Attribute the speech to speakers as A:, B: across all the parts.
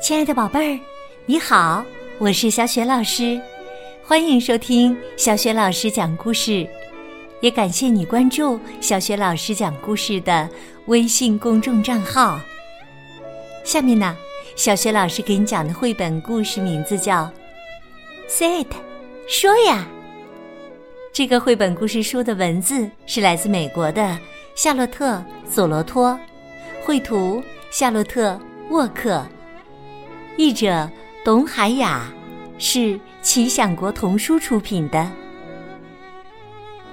A: 亲爱的宝贝儿，你好，我是小雪老师，欢迎收听小雪老师讲故事，也感谢你关注小雪老师讲故事的微信公众账号。下面呢，小雪老师给你讲的绘本故事名字叫《Say It》，说呀。这个绘本故事书的文字是来自美国的夏洛特·索罗托，绘图夏洛特·沃克。译者董海雅，是奇想国童书出品的。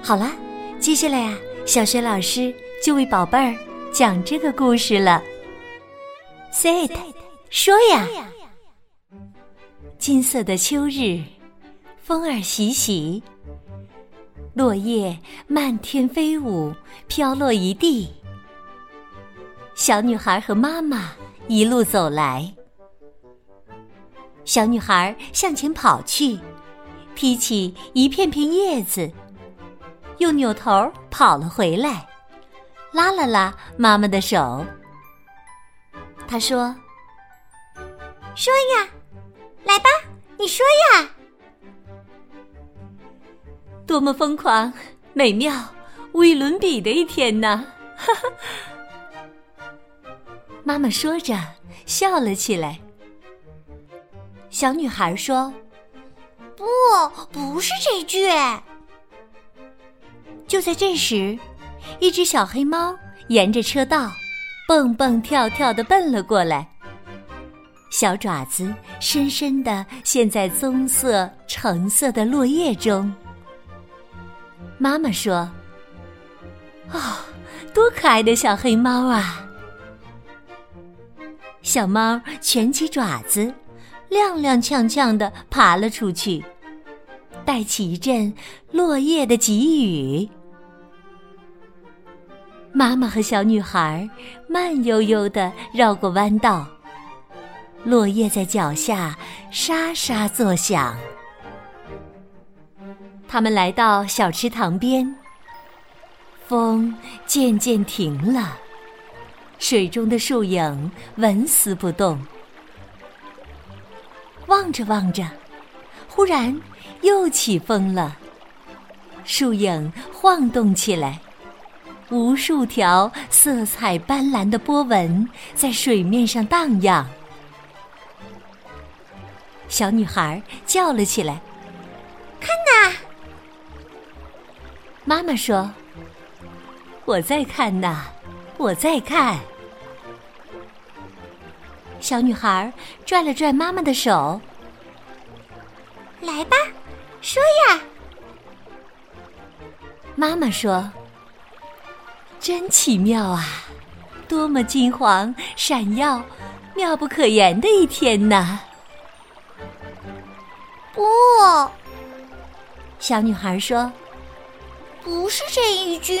A: 好了，接下来呀，小学老师就为宝贝儿讲这个故事了。Say it，说呀。金色的秋日，风儿习习，落叶漫天飞舞，飘落一地。小女孩和妈妈一路走来。小女孩向前跑去，踢起一片片叶子，又扭头跑了回来，拉了拉妈妈的手。她说：“
B: 说呀，来吧，你说呀。”
A: 多么疯狂、美妙、无与伦比的一天呢！哈哈，妈妈说着笑了起来。小女孩说：“
B: 不，不是这句。”
A: 就在这时，一只小黑猫沿着车道蹦蹦跳跳的奔了过来，小爪子深深的陷在棕色、橙色的落叶中。妈妈说：“哦，多可爱的小黑猫啊！”小猫蜷起爪子。踉踉跄跄的爬了出去，带起一阵落叶的急雨。妈妈和小女孩慢悠悠的绕过弯道，落叶在脚下沙沙作响。他们来到小池塘边，风渐渐停了，水中的树影纹丝不动。望着望着，忽然又起风了，树影晃动起来，无数条色彩斑斓的波纹在水面上荡漾。小女孩叫了起来：“
B: 看呐！”
A: 妈妈说：“我在看呐，我在看。”小女孩拽了拽妈妈的手，
B: 来吧，说呀。
A: 妈妈说：“真奇妙啊，多么金黄闪耀、妙不可言的一天呐！”
B: 不，
A: 小女孩说：“
B: 不是这一句。”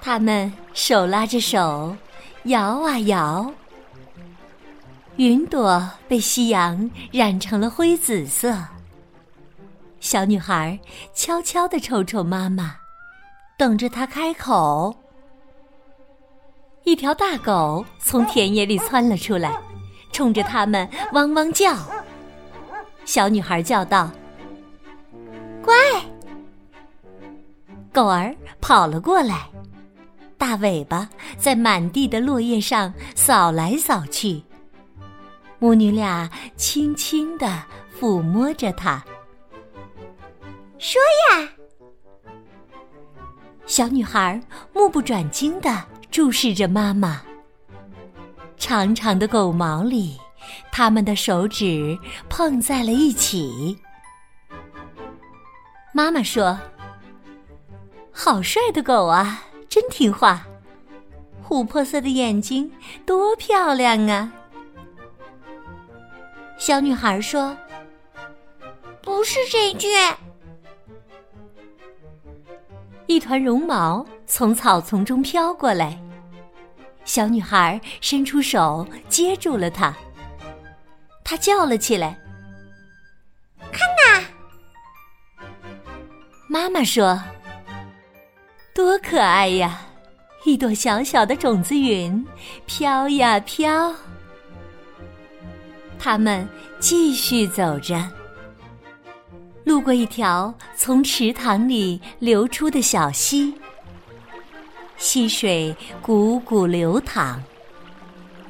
A: 他们手拉着手。摇啊摇，云朵被夕阳染成了灰紫色。小女孩悄悄地瞅瞅妈妈，等着她开口。一条大狗从田野里窜了出来，冲着他们汪汪叫。小女孩叫道：“
B: 乖！”
A: 狗儿跑了过来。大尾巴在满地的落叶上扫来扫去，母女俩轻轻地抚摸着它。
B: 说呀，
A: 小女孩目不转睛地注视着妈妈。长长的狗毛里，他们的手指碰在了一起。妈妈说：“好帅的狗啊！”真听话，琥珀色的眼睛多漂亮啊！小女孩说：“
B: 不是这句。”
A: 一团绒毛从草丛中飘过来，小女孩伸出手接住了它。她叫了起来：“
B: 看呐！”
A: 妈妈说。多可爱呀！一朵小小的种子云飘呀飘。他们继续走着，路过一条从池塘里流出的小溪，溪水汩汩流淌，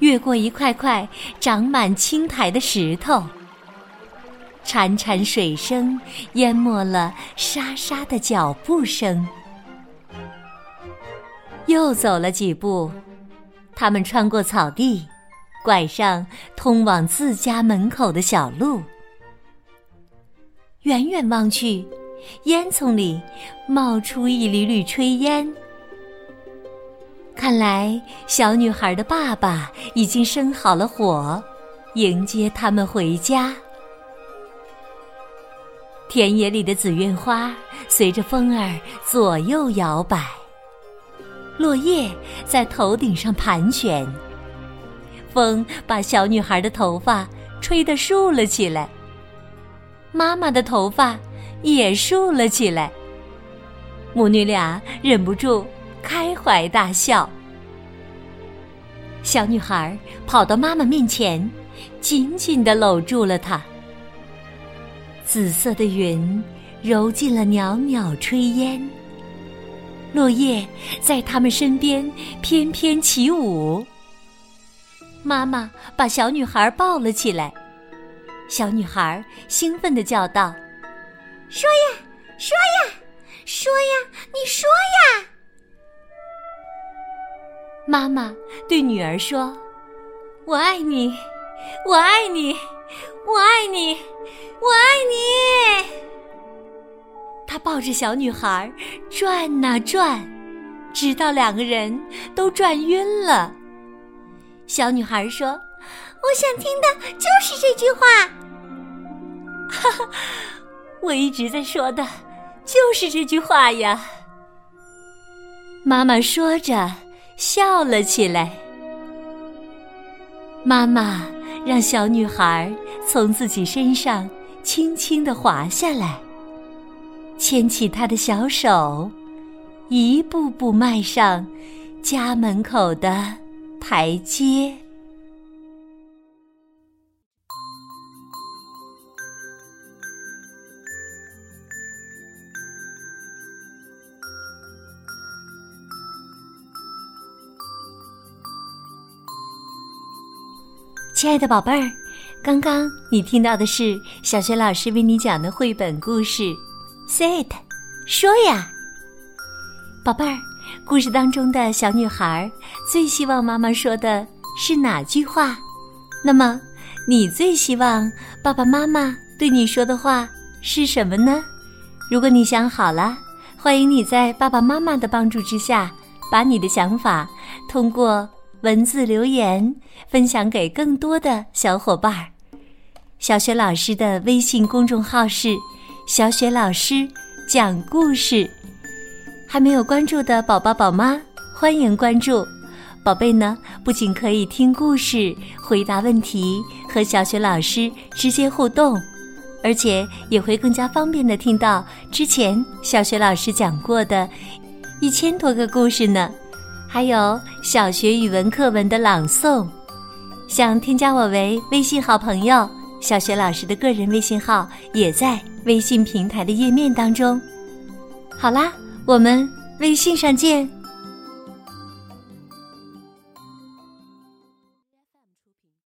A: 越过一块块长满青苔的石头，潺潺水声淹没了沙沙的脚步声。又走了几步，他们穿过草地。拐上通往自家门口的小路，远远望去，烟囱里冒出一缕缕炊烟。看来小女孩的爸爸已经生好了火，迎接他们回家。田野里的紫苑花随着风儿左右摇摆，落叶在头顶上盘旋。风把小女孩的头发吹得竖了起来，妈妈的头发也竖了起来。母女俩忍不住开怀大笑。小女孩跑到妈妈面前，紧紧的搂住了她。紫色的云揉进了袅袅炊烟，落叶在他们身边翩翩起舞。妈妈把小女孩抱了起来，小女孩兴奋的叫道：“
B: 说呀，说呀，说呀，你说呀！”
A: 妈妈对女儿说：“我爱你，我爱你，我爱你，我爱你。”她抱着小女孩转呐转，直到两个人都转晕了。小女孩说：“
B: 我想听的就是这句话。”
A: 哈哈，我一直在说的，就是这句话呀。妈妈说着笑了起来。妈妈让小女孩从自己身上轻轻的滑下来，牵起她的小手，一步步迈上家门口的。台阶。亲爱的宝贝儿，刚刚你听到的是小学老师为你讲的绘本故事《Say It》，说呀，宝贝儿。故事当中的小女孩最希望妈妈说的是哪句话？那么，你最希望爸爸妈妈对你说的话是什么呢？如果你想好了，欢迎你在爸爸妈妈的帮助之下，把你的想法通过文字留言分享给更多的小伙伴儿。小雪老师的微信公众号是“小雪老师讲故事”。还没有关注的宝宝宝妈，欢迎关注！宝贝呢，不仅可以听故事、回答问题和小学老师直接互动，而且也会更加方便的听到之前小学老师讲过的一千多个故事呢。还有小学语文课文的朗诵。想添加我为微信好朋友，小学老师的个人微信号也在微信平台的页面当中。好啦。我们微信上见。